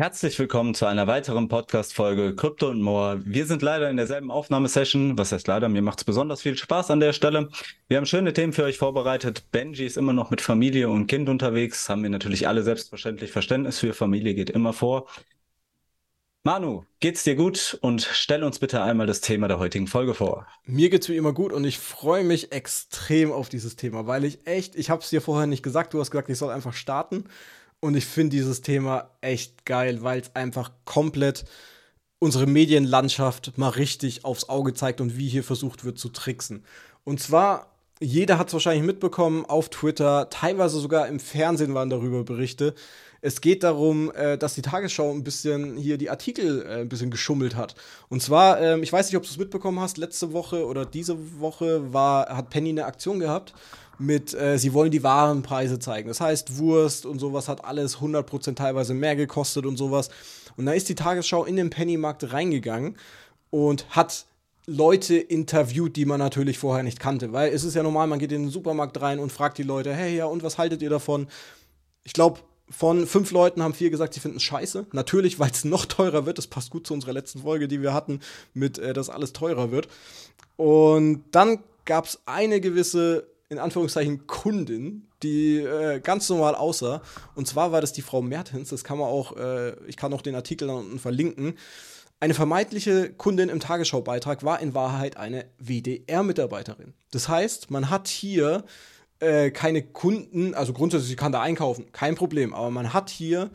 Herzlich willkommen zu einer weiteren Podcast-Folge Krypto und More. Wir sind leider in derselben Aufnahmesession. Was heißt leider? Mir macht es besonders viel Spaß an der Stelle. Wir haben schöne Themen für euch vorbereitet. Benji ist immer noch mit Familie und Kind unterwegs. Haben wir natürlich alle selbstverständlich Verständnis für. Familie geht immer vor. Manu, geht's dir gut? Und stell uns bitte einmal das Thema der heutigen Folge vor. Mir geht's wie immer gut und ich freue mich extrem auf dieses Thema, weil ich echt, ich habe es dir vorher nicht gesagt, du hast gesagt, ich soll einfach starten. Und ich finde dieses Thema echt geil, weil es einfach komplett unsere Medienlandschaft mal richtig aufs Auge zeigt und wie hier versucht wird zu tricksen. Und zwar, jeder hat es wahrscheinlich mitbekommen auf Twitter, teilweise sogar im Fernsehen waren darüber Berichte. Es geht darum, äh, dass die Tagesschau ein bisschen hier die Artikel äh, ein bisschen geschummelt hat. Und zwar, ähm, ich weiß nicht, ob du es mitbekommen hast, letzte Woche oder diese Woche war, hat Penny eine Aktion gehabt mit, äh, sie wollen die wahren Preise zeigen. Das heißt, Wurst und sowas hat alles 100% teilweise mehr gekostet und sowas. Und da ist die Tagesschau in den Pennymarkt reingegangen und hat Leute interviewt, die man natürlich vorher nicht kannte. Weil es ist ja normal, man geht in den Supermarkt rein und fragt die Leute, hey, ja, und was haltet ihr davon? Ich glaube, von fünf Leuten haben vier gesagt, sie finden es scheiße. Natürlich, weil es noch teurer wird. Das passt gut zu unserer letzten Folge, die wir hatten, mit, äh, dass alles teurer wird. Und dann gab es eine gewisse in Anführungszeichen Kundin, die äh, ganz normal aussah. Und zwar war das die Frau Mertens, das kann man auch, äh, ich kann auch den Artikel da unten verlinken. Eine vermeintliche Kundin im Tagesschaubeitrag war in Wahrheit eine WDR-Mitarbeiterin. Das heißt, man hat hier äh, keine Kunden, also grundsätzlich, kann da einkaufen, kein Problem, aber man hat hier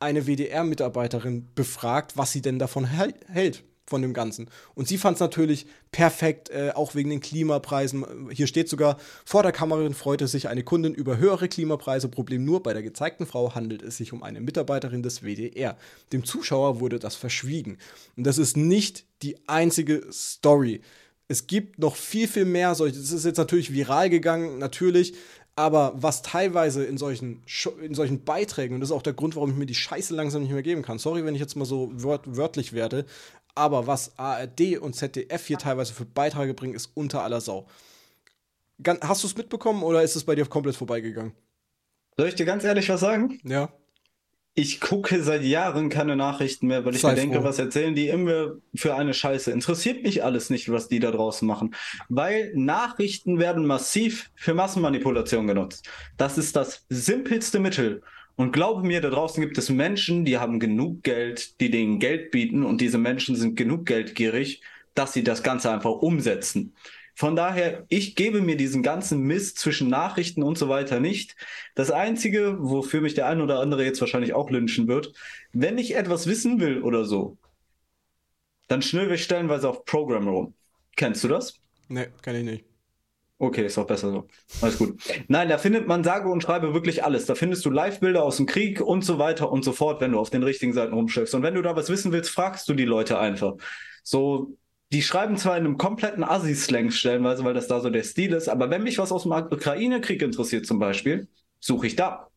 eine WDR-Mitarbeiterin befragt, was sie denn davon hält von dem Ganzen. Und sie fand es natürlich perfekt, äh, auch wegen den Klimapreisen. Hier steht sogar, vor der Kamera freute sich eine Kundin über höhere Klimapreise. Problem nur, bei der gezeigten Frau handelt es sich um eine Mitarbeiterin des WDR. Dem Zuschauer wurde das verschwiegen. Und das ist nicht die einzige Story. Es gibt noch viel, viel mehr solche. Das ist jetzt natürlich viral gegangen, natürlich. Aber was teilweise in solchen, in solchen Beiträgen, und das ist auch der Grund, warum ich mir die Scheiße langsam nicht mehr geben kann. Sorry, wenn ich jetzt mal so wört wörtlich werde, aber was ARD und ZDF hier teilweise für Beiträge bringen, ist unter aller Sau. Hast du es mitbekommen oder ist es bei dir komplett vorbeigegangen? Soll ich dir ganz ehrlich was sagen? Ja. Ich gucke seit Jahren keine Nachrichten mehr, weil ich Sei mir denke, was erzählen die immer für eine Scheiße. Interessiert mich alles nicht, was die da draußen machen. Weil Nachrichten werden massiv für Massenmanipulation genutzt. Das ist das simpelste Mittel. Und glaube mir, da draußen gibt es Menschen, die haben genug Geld, die denen Geld bieten und diese Menschen sind genug geldgierig, dass sie das Ganze einfach umsetzen. Von daher, ich gebe mir diesen ganzen Mist zwischen Nachrichten und so weiter nicht. Das Einzige, wofür mich der ein oder andere jetzt wahrscheinlich auch lynchen wird, wenn ich etwas wissen will oder so, dann schnüre ich stellenweise auf Programm rum. Kennst du das? Nee, kann ich nicht. Okay, ist auch besser so. Alles gut. Nein, da findet man sage und schreibe wirklich alles. Da findest du Live-Bilder aus dem Krieg und so weiter und so fort, wenn du auf den richtigen Seiten rumschiffst. Und wenn du da was wissen willst, fragst du die Leute einfach. So, die schreiben zwar in einem kompletten Assi-Slang stellenweise, weil das da so der Stil ist, aber wenn mich was aus dem Ukraine-Krieg interessiert zum Beispiel, suche ich da.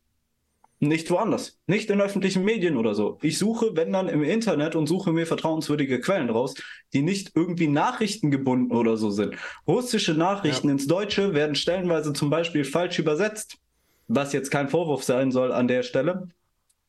Nicht woanders. Nicht in öffentlichen Medien oder so. Ich suche, wenn dann im Internet und suche mir vertrauenswürdige Quellen raus, die nicht irgendwie nachrichtengebunden oder so sind. Russische Nachrichten ja. ins Deutsche werden stellenweise zum Beispiel falsch übersetzt. Was jetzt kein Vorwurf sein soll an der Stelle.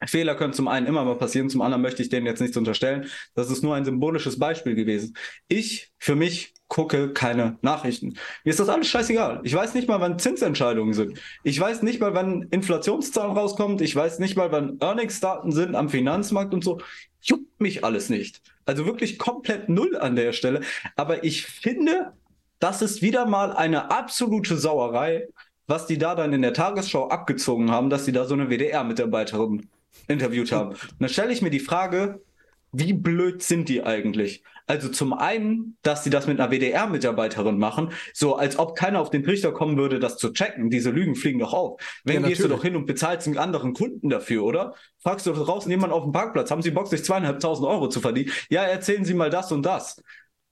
Fehler können zum einen immer mal passieren, zum anderen möchte ich denen jetzt nichts unterstellen. Das ist nur ein symbolisches Beispiel gewesen. Ich für mich gucke keine Nachrichten. Mir ist das alles scheißegal. Ich weiß nicht mal, wann Zinsentscheidungen sind. Ich weiß nicht mal, wann Inflationszahlen rauskommt. Ich weiß nicht mal, wann Earnings-Daten sind am Finanzmarkt und so. Juckt mich alles nicht. Also wirklich komplett null an der Stelle. Aber ich finde, das ist wieder mal eine absolute Sauerei, was die da dann in der Tagesschau abgezogen haben, dass sie da so eine WDR-Mitarbeiterin interviewt haben. Und dann stelle ich mir die Frage, wie blöd sind die eigentlich? Also zum einen, dass sie das mit einer WDR-Mitarbeiterin machen, so als ob keiner auf den Trichter kommen würde, das zu checken. Diese Lügen fliegen doch auf. Wenn ja, gehst du doch hin und bezahlst einen anderen Kunden dafür, oder? Fragst du draußen jemanden auf dem Parkplatz, haben sie Bock, sich zweieinhalbtausend Euro zu verdienen? Ja, erzählen Sie mal das und das.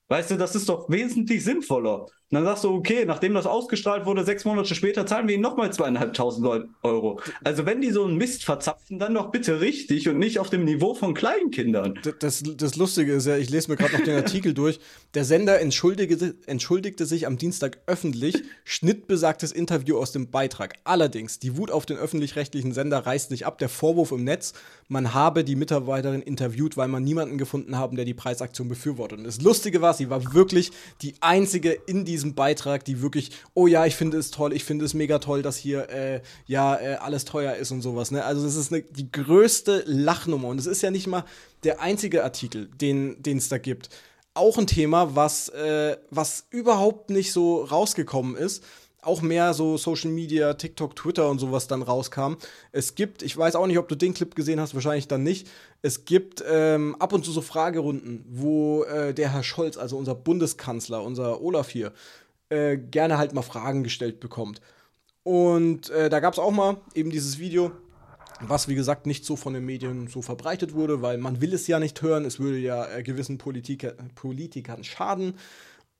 Weißt du, das ist doch wesentlich sinnvoller. Und dann sagst du, okay, nachdem das ausgestrahlt wurde, sechs Monate später zahlen wir ihnen nochmal zweieinhalbtausend Euro. Also wenn die so einen Mist verzapfen, dann doch bitte richtig und nicht auf dem Niveau von Kleinkindern. Das, das Lustige ist ja, ich lese mir gerade noch den Artikel durch. Der Sender entschuldigte, entschuldigte sich am Dienstag öffentlich, schnitt besagtes Interview aus dem Beitrag. Allerdings, die Wut auf den öffentlich-rechtlichen Sender reißt nicht ab. Der Vorwurf im Netz, man habe die Mitarbeiterin interviewt, weil man niemanden gefunden haben, der die Preisaktion befürwortet. Und das Lustige war, sie war wirklich die einzige in diesem diesem Beitrag, die wirklich, oh ja, ich finde es toll, ich finde es mega toll, dass hier äh, ja äh, alles teuer ist und sowas. Ne? Also das ist eine, die größte Lachnummer und es ist ja nicht mal der einzige Artikel, den es da gibt. Auch ein Thema, was, äh, was überhaupt nicht so rausgekommen ist auch mehr so Social Media, TikTok, Twitter und sowas dann rauskam. Es gibt, ich weiß auch nicht, ob du den Clip gesehen hast, wahrscheinlich dann nicht. Es gibt ähm, ab und zu so Fragerunden, wo äh, der Herr Scholz, also unser Bundeskanzler, unser Olaf hier, äh, gerne halt mal Fragen gestellt bekommt. Und äh, da gab es auch mal eben dieses Video, was wie gesagt nicht so von den Medien so verbreitet wurde, weil man will es ja nicht hören, es würde ja äh, gewissen Politiker, Politikern schaden.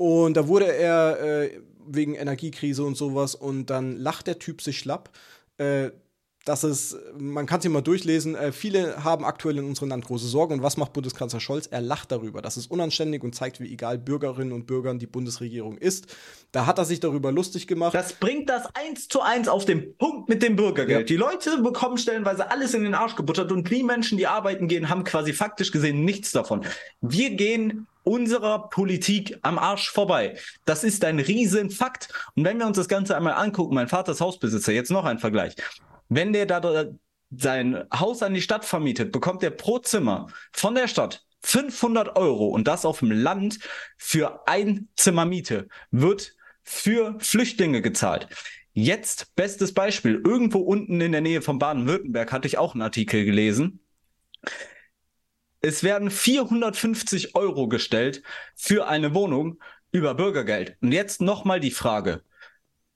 Und da wurde er äh, wegen Energiekrise und sowas und dann lacht der Typ sich schlapp. Äh, dass es, man kann es hier mal durchlesen, äh, viele haben aktuell in unserem Land große Sorgen. Und was macht Bundeskanzler Scholz? Er lacht darüber. Das ist unanständig und zeigt, wie egal Bürgerinnen und Bürgern die Bundesregierung ist. Da hat er sich darüber lustig gemacht. Das bringt das eins zu eins auf den Punkt mit dem Bürgergeld. Ja. Die Leute bekommen stellenweise alles in den Arsch gebuttert und die Menschen, die arbeiten gehen, haben quasi faktisch gesehen nichts davon. Wir gehen unserer Politik am Arsch vorbei. Das ist ein Riesenfakt. Und wenn wir uns das Ganze einmal angucken, mein Vater ist Hausbesitzer, jetzt noch ein Vergleich. Wenn der da sein Haus an die Stadt vermietet, bekommt er pro Zimmer von der Stadt 500 Euro und das auf dem Land für ein Zimmer Miete wird für Flüchtlinge gezahlt. Jetzt bestes Beispiel. Irgendwo unten in der Nähe von Baden-Württemberg hatte ich auch einen Artikel gelesen. Es werden 450 Euro gestellt für eine Wohnung über Bürgergeld. Und jetzt nochmal die Frage.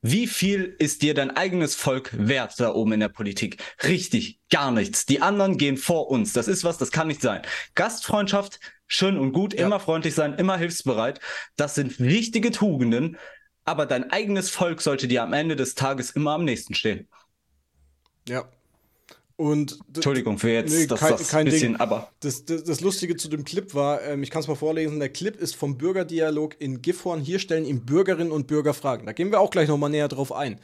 Wie viel ist dir dein eigenes Volk wert da oben in der Politik? Richtig, gar nichts. Die anderen gehen vor uns. Das ist was, das kann nicht sein. Gastfreundschaft, schön und gut, ja. immer freundlich sein, immer hilfsbereit. Das sind wichtige Tugenden. Aber dein eigenes Volk sollte dir am Ende des Tages immer am nächsten stehen. Ja, und Entschuldigung für jetzt nee, das, kein, das kein bisschen, Ding. aber. Das, das, das, Lustige zu dem Clip war, ähm, ich kann es mal vorlesen, der Clip ist vom Bürgerdialog in Gifhorn. Hier stellen ihm Bürgerinnen und Bürger Fragen. Da gehen wir auch gleich nochmal näher drauf ein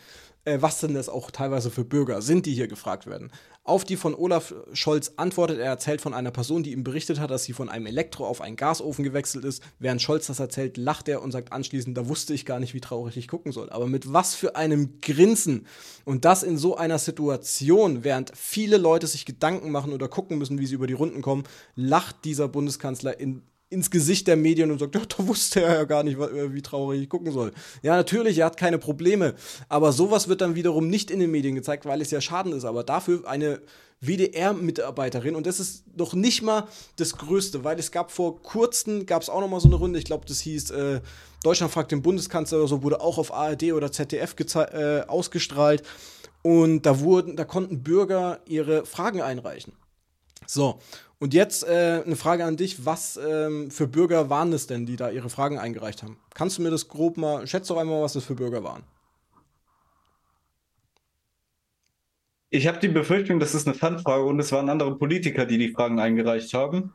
äh, was denn das auch teilweise für Bürger sind, die hier gefragt werden. Auf die von Olaf Scholz antwortet er, erzählt von einer Person, die ihm berichtet hat, dass sie von einem Elektro auf einen Gasofen gewechselt ist. Während Scholz das erzählt, lacht er und sagt anschließend, da wusste ich gar nicht, wie traurig ich gucken soll. Aber mit was für einem Grinsen. Und das in so einer Situation, während viele Leute sich Gedanken machen oder gucken müssen, wie sie über die Runden kommen, lacht dieser Bundeskanzler in ins Gesicht der Medien und sagt, ja, da wusste er ja gar nicht, äh, wie traurig ich gucken soll. Ja, natürlich, er hat keine Probleme. Aber sowas wird dann wiederum nicht in den Medien gezeigt, weil es ja schaden ist. Aber dafür eine WDR-Mitarbeiterin und das ist noch nicht mal das Größte, weil es gab vor kurzem, gab es auch noch mal so eine Runde, ich glaube, das hieß äh, Deutschland fragt den Bundeskanzler oder so, wurde auch auf ARD oder ZDF äh, ausgestrahlt und da wurden, da konnten Bürger ihre Fragen einreichen. So, und jetzt äh, eine Frage an dich. Was ähm, für Bürger waren es denn, die da ihre Fragen eingereicht haben? Kannst du mir das grob mal, schätze doch einmal, was das für Bürger waren? Ich habe die Befürchtung, das ist eine Fanfrage und es waren andere Politiker, die die Fragen eingereicht haben.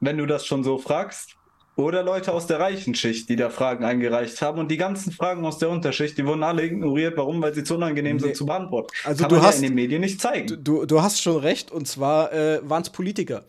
Wenn du das schon so fragst. Oder Leute aus der reichen Schicht, die da Fragen eingereicht haben. Und die ganzen Fragen aus der Unterschicht, die wurden alle ignoriert. Warum? Weil sie zu unangenehm nee. sind zu beantworten. Also Kann du man hast, ja in den Medien nicht zeigen. Du, du hast schon recht. Und zwar äh, waren es Politiker.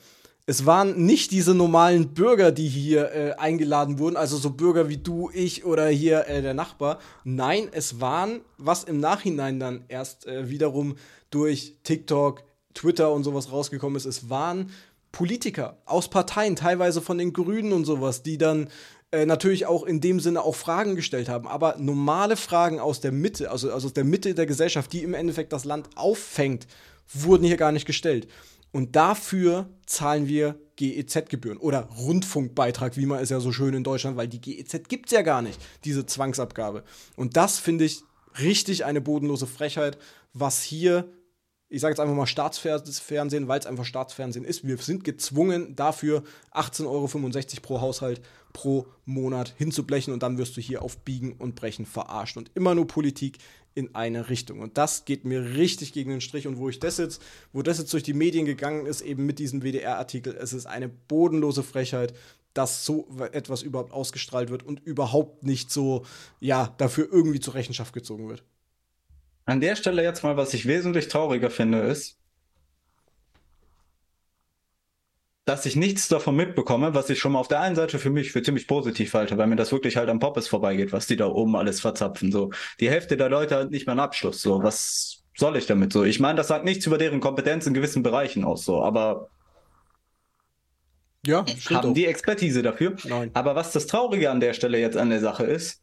Es waren nicht diese normalen Bürger, die hier äh, eingeladen wurden, also so Bürger wie du, ich oder hier äh, der Nachbar. Nein, es waren, was im Nachhinein dann erst äh, wiederum durch TikTok, Twitter und sowas rausgekommen ist, es waren Politiker aus Parteien, teilweise von den Grünen und sowas, die dann äh, natürlich auch in dem Sinne auch Fragen gestellt haben, aber normale Fragen aus der Mitte, also, also aus der Mitte der Gesellschaft, die im Endeffekt das Land auffängt, wurden hier gar nicht gestellt. Und dafür zahlen wir GEZ-Gebühren oder Rundfunkbeitrag, wie man es ja so schön in Deutschland, weil die GEZ gibt es ja gar nicht, diese Zwangsabgabe. Und das finde ich richtig eine bodenlose Frechheit, was hier ich sage jetzt einfach mal Staatsfernsehen, weil es einfach Staatsfernsehen ist. Wir sind gezwungen, dafür 18,65 Euro pro Haushalt pro Monat hinzublechen und dann wirst du hier auf Biegen und Brechen verarscht. Und immer nur Politik in eine Richtung. Und das geht mir richtig gegen den Strich. Und wo ich das jetzt, wo das jetzt durch die Medien gegangen ist, eben mit diesem WDR-Artikel, es ist eine bodenlose Frechheit, dass so etwas überhaupt ausgestrahlt wird und überhaupt nicht so, ja, dafür irgendwie zur Rechenschaft gezogen wird. An der Stelle jetzt mal, was ich wesentlich trauriger finde, ist, dass ich nichts davon mitbekomme, was ich schon mal auf der einen Seite für mich für ziemlich positiv halte, weil mir das wirklich halt am Poppes vorbeigeht, was die da oben alles verzapfen. So, die Hälfte der Leute hat nicht mehr einen Abschluss. So, was soll ich damit so? Ich meine, das sagt nichts über deren Kompetenz in gewissen Bereichen aus, so, aber ja, haben auch. die Expertise dafür. Nein. Aber was das Traurige an der Stelle jetzt an der Sache ist,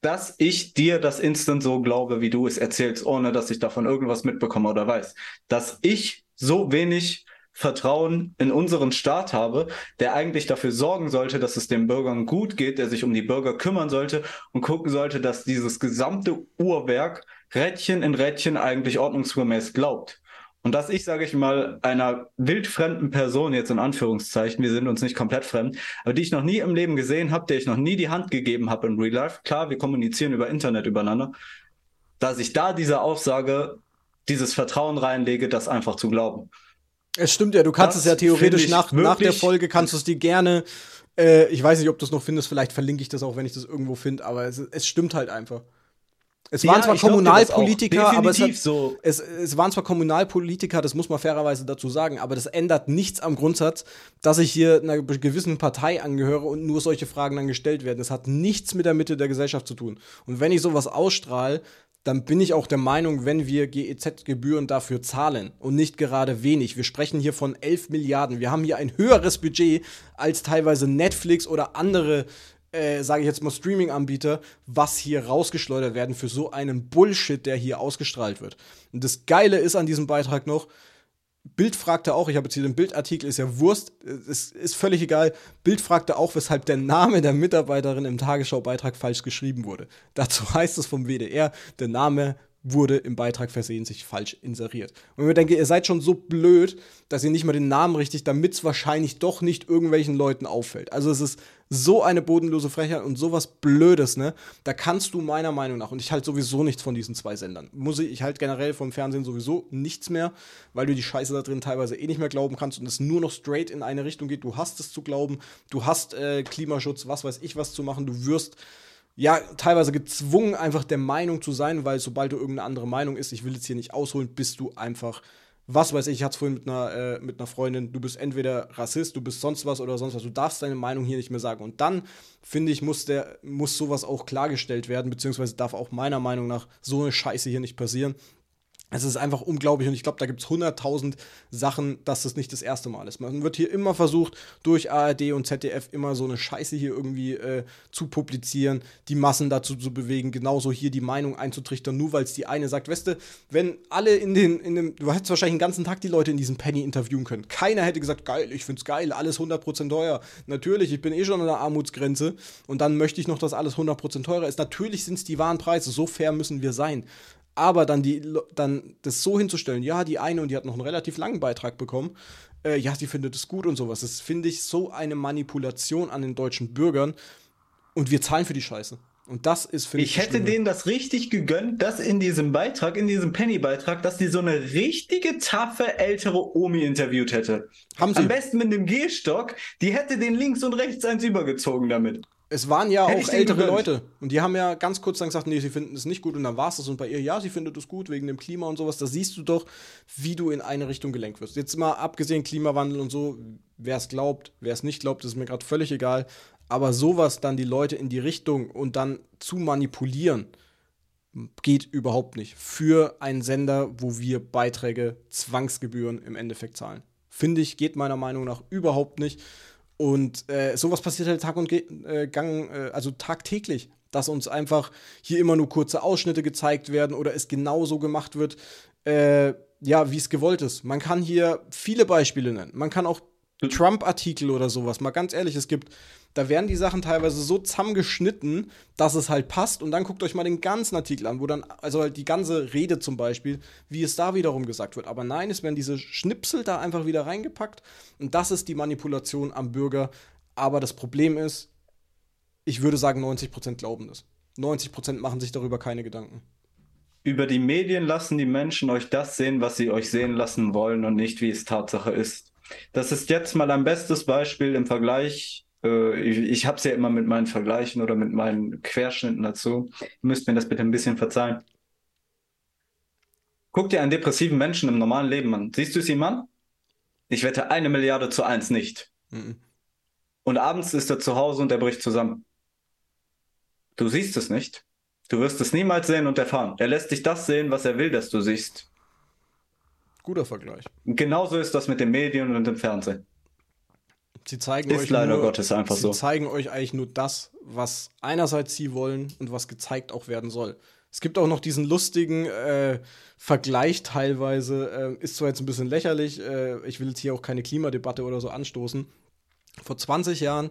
dass ich dir das instant so glaube, wie du es erzählst, ohne dass ich davon irgendwas mitbekomme oder weiß. Dass ich so wenig Vertrauen in unseren Staat habe, der eigentlich dafür sorgen sollte, dass es den Bürgern gut geht, der sich um die Bürger kümmern sollte und gucken sollte, dass dieses gesamte Uhrwerk Rädchen in Rädchen eigentlich ordnungsgemäß glaubt. Und dass ich, sage ich mal, einer wildfremden Person, jetzt in Anführungszeichen, wir sind uns nicht komplett fremd, aber die ich noch nie im Leben gesehen habe, der ich noch nie die Hand gegeben habe in Real Life, klar, wir kommunizieren über Internet übereinander, dass ich da diese Aussage, dieses Vertrauen reinlege, das einfach zu glauben. Es stimmt ja, du kannst das es ja theoretisch nach, nach der Folge, kannst du es dir gerne, äh, ich weiß nicht, ob du es noch findest, vielleicht verlinke ich das auch, wenn ich das irgendwo finde, aber es, es stimmt halt einfach. Es waren ja, zwar Kommunalpolitiker, aber es, hat, so. es, es, waren zwar Kommunalpolitiker, das muss man fairerweise dazu sagen, aber das ändert nichts am Grundsatz, dass ich hier einer gewissen Partei angehöre und nur solche Fragen dann gestellt werden. Das hat nichts mit der Mitte der Gesellschaft zu tun. Und wenn ich sowas ausstrahle, dann bin ich auch der Meinung, wenn wir GEZ-Gebühren dafür zahlen und nicht gerade wenig. Wir sprechen hier von 11 Milliarden. Wir haben hier ein höheres Budget als teilweise Netflix oder andere äh, sage ich jetzt mal, Streaming-Anbieter, was hier rausgeschleudert werden für so einen Bullshit, der hier ausgestrahlt wird. Und das Geile ist an diesem Beitrag noch, Bild fragte auch, ich habe jetzt hier den Bildartikel, ist ja Wurst, es ist völlig egal. Bild fragte auch, weshalb der Name der Mitarbeiterin im Tagesschau-Beitrag falsch geschrieben wurde. Dazu heißt es vom WDR, der Name wurde im Beitrag versehentlich falsch inseriert. Und ich denke, ihr seid schon so blöd, dass ihr nicht mal den Namen richtig, damit es wahrscheinlich doch nicht irgendwelchen Leuten auffällt. Also es ist so eine bodenlose Frechheit und sowas Blödes, ne? Da kannst du meiner Meinung nach, und ich halte sowieso nichts von diesen zwei Sendern, muss ich, ich halte generell vom Fernsehen sowieso nichts mehr, weil du die Scheiße da drin teilweise eh nicht mehr glauben kannst und es nur noch straight in eine Richtung geht. Du hast es zu glauben, du hast äh, Klimaschutz, was weiß ich was zu machen, du wirst ja, teilweise gezwungen, einfach der Meinung zu sein, weil sobald du irgendeine andere Meinung ist, ich will jetzt hier nicht ausholen, bist du einfach, was weiß ich, ich hatte es vorhin mit einer, äh, mit einer Freundin, du bist entweder Rassist, du bist sonst was oder sonst was, du darfst deine Meinung hier nicht mehr sagen. Und dann, finde ich, muss, der, muss sowas auch klargestellt werden, beziehungsweise darf auch meiner Meinung nach so eine Scheiße hier nicht passieren. Es ist einfach unglaublich und ich glaube, da gibt es 100.000 Sachen, dass das nicht das erste Mal ist. Man wird hier immer versucht, durch ARD und ZDF immer so eine Scheiße hier irgendwie äh, zu publizieren, die Massen dazu zu bewegen, genauso hier die Meinung einzutrichtern, nur weil es die eine sagt. Weißt du, wenn alle in den, in dem, du hättest wahrscheinlich den ganzen Tag die Leute in diesem Penny interviewen können. Keiner hätte gesagt, geil, ich find's geil, alles 100% teuer. Natürlich, ich bin eh schon an der Armutsgrenze und dann möchte ich noch, dass alles 100% teurer ist. Natürlich sind es die wahren Preise, so fair müssen wir sein. Aber dann, die, dann das so hinzustellen, ja, die eine und die hat noch einen relativ langen Beitrag bekommen, äh, ja, sie findet es gut und sowas. Das finde ich so eine Manipulation an den deutschen Bürgern und wir zahlen für die Scheiße. Und das ist für mich. Ich hätte denen das richtig gegönnt, dass in diesem Beitrag, in diesem Penny-Beitrag, dass die so eine richtige taffe ältere Omi interviewt hätte. Haben sie. Am besten mit einem Gehstock, die hätte den links und rechts eins übergezogen damit. Es waren ja Hätte auch ältere Leute. Und die haben ja ganz kurz dann gesagt, nee, sie finden es nicht gut. Und dann war es das. Und bei ihr, ja, sie findet es gut wegen dem Klima und sowas. Da siehst du doch, wie du in eine Richtung gelenkt wirst. Jetzt mal abgesehen Klimawandel und so, wer es glaubt, wer es nicht glaubt, ist mir gerade völlig egal. Aber sowas dann die Leute in die Richtung und dann zu manipulieren, geht überhaupt nicht. Für einen Sender, wo wir Beiträge, Zwangsgebühren im Endeffekt zahlen. Finde ich, geht meiner Meinung nach überhaupt nicht. Und äh, sowas passiert halt Tag und Ge äh, Gang, äh, also tagtäglich, dass uns einfach hier immer nur kurze Ausschnitte gezeigt werden oder es genauso gemacht wird, äh, ja, wie es gewollt ist. Man kann hier viele Beispiele nennen. Man kann auch Trump-Artikel oder sowas. Mal ganz ehrlich, es gibt, da werden die Sachen teilweise so zusammengeschnitten, dass es halt passt. Und dann guckt euch mal den ganzen Artikel an, wo dann, also halt die ganze Rede zum Beispiel, wie es da wiederum gesagt wird. Aber nein, es werden diese Schnipsel da einfach wieder reingepackt. Und das ist die Manipulation am Bürger. Aber das Problem ist, ich würde sagen, 90% glauben das. 90% machen sich darüber keine Gedanken. Über die Medien lassen die Menschen euch das sehen, was sie euch sehen lassen wollen und nicht, wie es Tatsache ist. Das ist jetzt mal ein bestes Beispiel im Vergleich. Äh, ich ich habe es ja immer mit meinen Vergleichen oder mit meinen Querschnitten dazu. Ihr müsst mir das bitte ein bisschen verzeihen. Guck dir einen depressiven Menschen im normalen Leben an. Siehst du es ihm an? Ich wette eine Milliarde zu eins nicht. Mhm. Und abends ist er zu Hause und er bricht zusammen. Du siehst es nicht. Du wirst es niemals sehen und erfahren. Er lässt dich das sehen, was er will, dass du siehst. Guter Vergleich. Genauso ist das mit den Medien und dem Fernsehen. Sie zeigen Ist euch leider nur, Gottes einfach sie so. zeigen euch eigentlich nur das, was einerseits sie wollen und was gezeigt auch werden soll. Es gibt auch noch diesen lustigen äh, Vergleich teilweise, äh, ist zwar jetzt ein bisschen lächerlich, äh, ich will jetzt hier auch keine Klimadebatte oder so anstoßen. Vor 20 Jahren,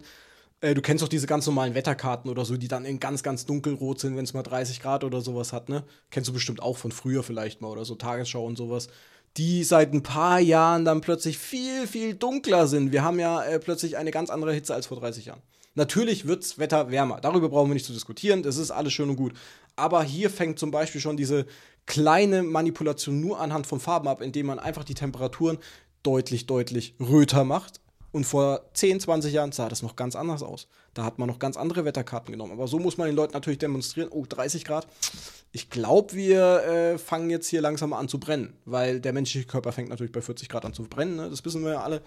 äh, du kennst doch diese ganz normalen Wetterkarten oder so, die dann in ganz, ganz dunkelrot sind, wenn es mal 30 Grad oder sowas hat, ne? Kennst du bestimmt auch von früher vielleicht mal oder so, Tagesschau und sowas die seit ein paar Jahren dann plötzlich viel, viel dunkler sind. Wir haben ja äh, plötzlich eine ganz andere Hitze als vor 30 Jahren. Natürlich wirds Wetter wärmer. Darüber brauchen wir nicht zu diskutieren. Das ist alles schön und gut. Aber hier fängt zum Beispiel schon diese kleine Manipulation nur anhand von Farben ab, indem man einfach die Temperaturen deutlich, deutlich röter macht. Und vor 10, 20 Jahren sah das noch ganz anders aus. Da hat man noch ganz andere Wetterkarten genommen. Aber so muss man den Leuten natürlich demonstrieren, oh, 30 Grad. Ich glaube, wir äh, fangen jetzt hier langsam an zu brennen, weil der menschliche Körper fängt natürlich bei 40 Grad an zu brennen, ne? das wissen wir ja alle.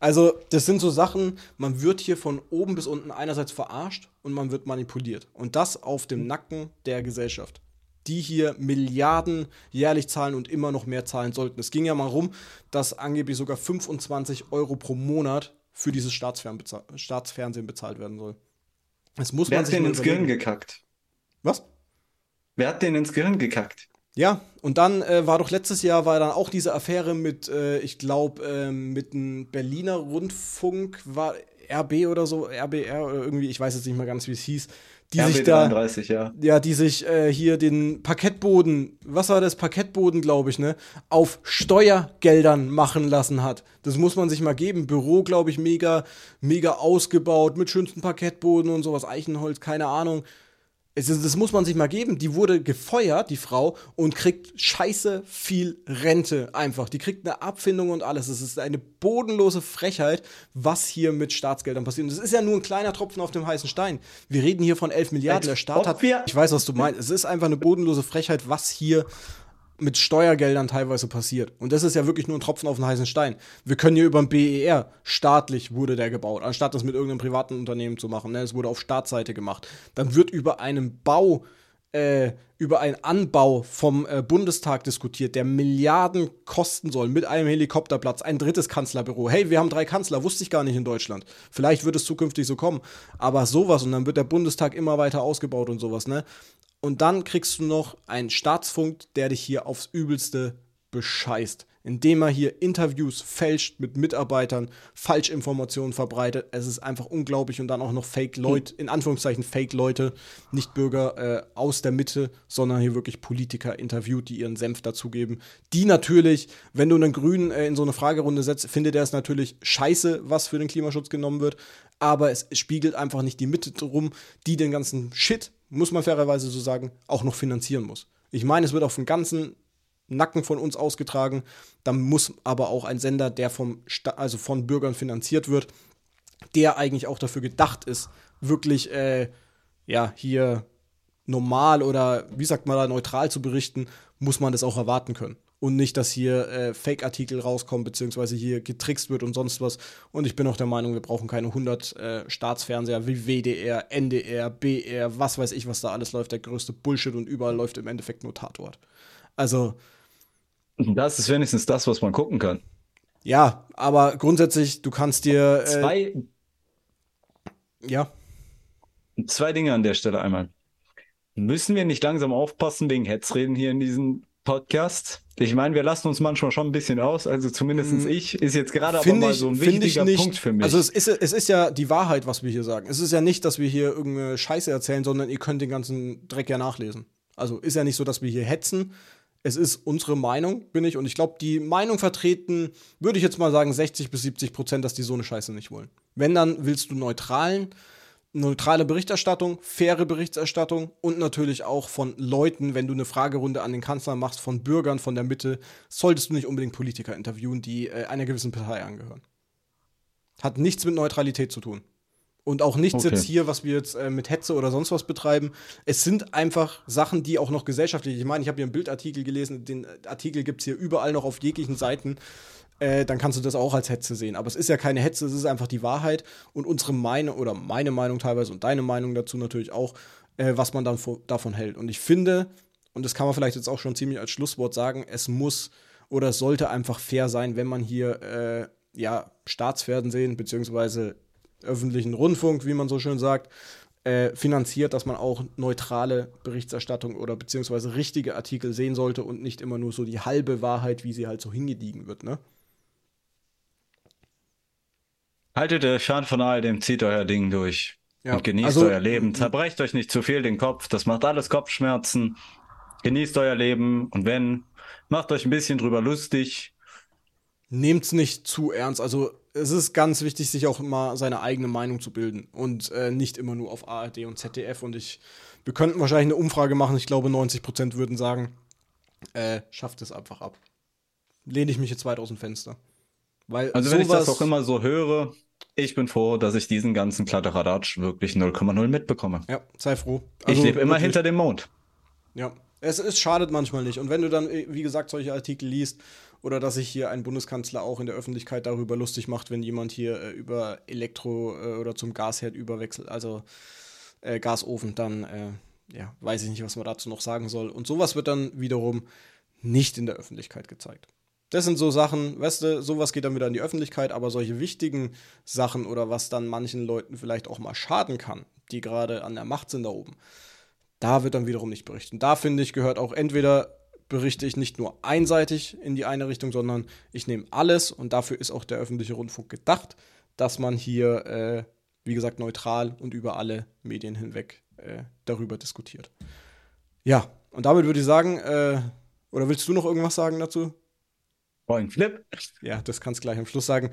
Also, das sind so Sachen, man wird hier von oben bis unten einerseits verarscht und man wird manipuliert. Und das auf dem Nacken der Gesellschaft die hier Milliarden jährlich zahlen und immer noch mehr zahlen sollten. Es ging ja mal rum, dass angeblich sogar 25 Euro pro Monat für dieses Staatsfern bezahlt, Staatsfernsehen bezahlt werden soll. Das muss Wer man hat sich den mal ins Gehirn gekackt? Was? Wer hat den ins Gehirn gekackt? Ja, und dann äh, war doch letztes Jahr war dann auch diese Affäre mit, äh, ich glaube, äh, mit einem Berliner Rundfunk, war RB oder so, RBR oder irgendwie, ich weiß jetzt nicht mehr ganz, wie es hieß, die sich da, RB33, ja. ja, die sich äh, hier den Parkettboden, was war das, Parkettboden, glaube ich, ne, auf Steuergeldern machen lassen hat. Das muss man sich mal geben. Büro, glaube ich, mega, mega ausgebaut, mit schönsten Parkettboden und sowas, Eichenholz, keine Ahnung. Es ist, das muss man sich mal geben. Die wurde gefeuert, die Frau, und kriegt scheiße viel Rente einfach. Die kriegt eine Abfindung und alles. Es ist eine bodenlose Frechheit, was hier mit Staatsgeldern passiert. Und es ist ja nur ein kleiner Tropfen auf dem heißen Stein. Wir reden hier von 11 Milliarden. Der Staat hat. Ich weiß, was du meinst. Es ist einfach eine bodenlose Frechheit, was hier mit Steuergeldern teilweise passiert. Und das ist ja wirklich nur ein Tropfen auf den heißen Stein. Wir können hier über den BER, staatlich wurde der gebaut, anstatt das mit irgendeinem privaten Unternehmen zu machen. Ne? Es wurde auf Staatsseite gemacht. Dann wird über einen Bau, äh, über einen Anbau vom äh, Bundestag diskutiert, der Milliarden kosten soll, mit einem Helikopterplatz, ein drittes Kanzlerbüro. Hey, wir haben drei Kanzler, wusste ich gar nicht in Deutschland. Vielleicht wird es zukünftig so kommen. Aber sowas, und dann wird der Bundestag immer weiter ausgebaut und sowas, ne? Und dann kriegst du noch einen Staatsfunk, der dich hier aufs Übelste bescheißt, indem er hier Interviews fälscht mit Mitarbeitern, Falschinformationen verbreitet. Es ist einfach unglaublich und dann auch noch Fake-Leute, in Anführungszeichen Fake-Leute, nicht Bürger äh, aus der Mitte, sondern hier wirklich Politiker interviewt, die ihren Senf dazugeben. Die natürlich, wenn du einen Grünen äh, in so eine Fragerunde setzt, findet er es natürlich scheiße, was für den Klimaschutz genommen wird. Aber es spiegelt einfach nicht die Mitte drum, die den ganzen Shit, muss man fairerweise so sagen, auch noch finanzieren muss. Ich meine, es wird auf den ganzen Nacken von uns ausgetragen. Da muss aber auch ein Sender, der vom Sta also von Bürgern finanziert wird, der eigentlich auch dafür gedacht ist, wirklich äh, ja hier normal oder wie sagt man da neutral zu berichten, muss man das auch erwarten können. Und nicht, dass hier äh, Fake-Artikel rauskommen, beziehungsweise hier getrickst wird und sonst was. Und ich bin auch der Meinung, wir brauchen keine 100 äh, Staatsfernseher wie WDR, NDR, BR, was weiß ich, was da alles läuft. Der größte Bullshit und überall läuft im Endeffekt nur Tatort. Also, Das ist wenigstens das, was man gucken kann. ja, aber grundsätzlich, du kannst dir. Äh, Zwei, ja, zwei Dinge an der Stelle einmal. Müssen wir nicht langsam aufpassen wegen Hetzreden hier in diesen Podcast. Ich meine, wir lassen uns manchmal schon ein bisschen aus, also zumindest mm. ich, ist jetzt gerade aber mal so ein wichtiger nicht, Punkt für mich. Also es ist, es ist ja die Wahrheit, was wir hier sagen. Es ist ja nicht, dass wir hier irgendeine Scheiße erzählen, sondern ihr könnt den ganzen Dreck ja nachlesen. Also ist ja nicht so, dass wir hier hetzen. Es ist unsere Meinung, bin ich. Und ich glaube, die Meinung vertreten, würde ich jetzt mal sagen, 60 bis 70 Prozent, dass die so eine Scheiße nicht wollen. Wenn, dann willst du neutralen, neutrale Berichterstattung, faire Berichterstattung und natürlich auch von Leuten, wenn du eine Fragerunde an den Kanzler machst, von Bürgern von der Mitte, solltest du nicht unbedingt Politiker interviewen, die äh, einer gewissen Partei angehören. Hat nichts mit Neutralität zu tun. Und auch nichts okay. jetzt hier, was wir jetzt äh, mit Hetze oder sonst was betreiben. Es sind einfach Sachen, die auch noch gesellschaftlich. Ich meine, ich habe hier einen Bildartikel gelesen, den Artikel gibt es hier überall noch auf jeglichen Seiten. Äh, dann kannst du das auch als Hetze sehen. Aber es ist ja keine Hetze, es ist einfach die Wahrheit. Und unsere Meinung oder meine Meinung teilweise und deine Meinung dazu natürlich auch, äh, was man dann davon hält. Und ich finde, und das kann man vielleicht jetzt auch schon ziemlich als Schlusswort sagen, es muss oder es sollte einfach fair sein, wenn man hier äh, ja Staatsfernsehen beziehungsweise öffentlichen Rundfunk, wie man so schön sagt, äh, finanziert, dass man auch neutrale Berichterstattung oder beziehungsweise richtige Artikel sehen sollte und nicht immer nur so die halbe Wahrheit, wie sie halt so hingediegen wird, ne? Haltet der Schaden von all dem, zieht euer Ding durch ja. und genießt also, euer Leben. Zerbrecht euch nicht zu viel den Kopf, das macht alles Kopfschmerzen. Genießt euer Leben und wenn, macht euch ein bisschen drüber lustig. Nehmt's nicht zu ernst. Also es ist ganz wichtig, sich auch mal seine eigene Meinung zu bilden und äh, nicht immer nur auf ARD und ZDF. Und ich, wir könnten wahrscheinlich eine Umfrage machen. Ich glaube, 90 Prozent würden sagen, äh, schafft es einfach ab. Lehne ich mich jetzt weit aus dem Fenster. Weil also wenn ich das auch immer so höre, ich bin froh, dass ich diesen ganzen Kladderadatsch wirklich 0,0 mitbekomme. Ja, sei froh. Also, ich lebe immer wirklich. hinter dem Mond. Ja, es, es schadet manchmal nicht. Und wenn du dann, wie gesagt, solche Artikel liest, oder dass sich hier ein Bundeskanzler auch in der Öffentlichkeit darüber lustig macht, wenn jemand hier äh, über Elektro äh, oder zum Gasherd überwechselt, also äh, Gasofen, dann äh, ja, weiß ich nicht, was man dazu noch sagen soll. Und sowas wird dann wiederum nicht in der Öffentlichkeit gezeigt. Das sind so Sachen, weißt du, sowas geht dann wieder in die Öffentlichkeit, aber solche wichtigen Sachen oder was dann manchen Leuten vielleicht auch mal schaden kann, die gerade an der Macht sind da oben, da wird dann wiederum nicht berichtet. Und da finde ich, gehört auch entweder berichte ich nicht nur einseitig in die eine Richtung, sondern ich nehme alles und dafür ist auch der öffentliche Rundfunk gedacht, dass man hier, äh, wie gesagt, neutral und über alle Medien hinweg äh, darüber diskutiert. Ja, und damit würde ich sagen, äh, oder willst du noch irgendwas sagen dazu? Point Flip. Ja, das kannst du gleich am Schluss sagen.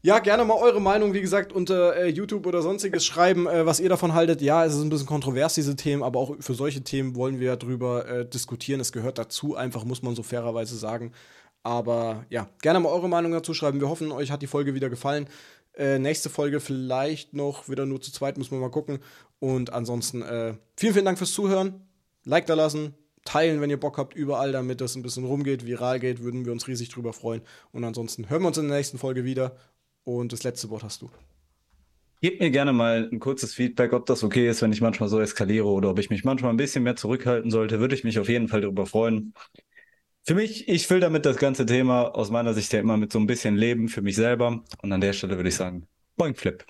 Ja, gerne mal eure Meinung, wie gesagt, unter äh, YouTube oder sonstiges schreiben, äh, was ihr davon haltet. Ja, es ist ein bisschen kontrovers, diese Themen, aber auch für solche Themen wollen wir drüber äh, diskutieren. Es gehört dazu, einfach muss man so fairerweise sagen. Aber ja, gerne mal eure Meinung dazu schreiben. Wir hoffen, euch hat die Folge wieder gefallen. Äh, nächste Folge vielleicht noch wieder nur zu zweit, müssen wir mal gucken. Und ansonsten äh, vielen, vielen Dank fürs Zuhören. Like da lassen, teilen, wenn ihr Bock habt, überall, damit das ein bisschen rumgeht, viral geht, würden wir uns riesig drüber freuen. Und ansonsten hören wir uns in der nächsten Folge wieder. Und das letzte Wort hast du. Gebt mir gerne mal ein kurzes Feedback, ob das okay ist, wenn ich manchmal so eskaliere oder ob ich mich manchmal ein bisschen mehr zurückhalten sollte. Würde ich mich auf jeden Fall darüber freuen. Für mich, ich will damit das ganze Thema aus meiner Sicht ja immer mit so ein bisschen Leben für mich selber. Und an der Stelle würde ich sagen, Boing Flip.